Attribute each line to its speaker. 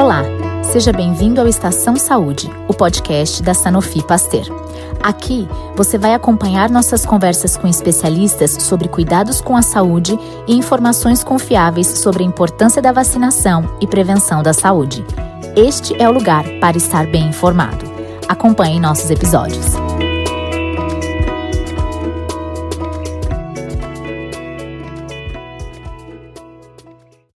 Speaker 1: Olá, seja bem-vindo ao Estação Saúde, o podcast da Sanofi Pasteur. Aqui você vai acompanhar nossas conversas com especialistas sobre cuidados com a saúde e informações confiáveis sobre a importância da vacinação e prevenção da saúde. Este é o lugar para estar bem informado. Acompanhe nossos episódios.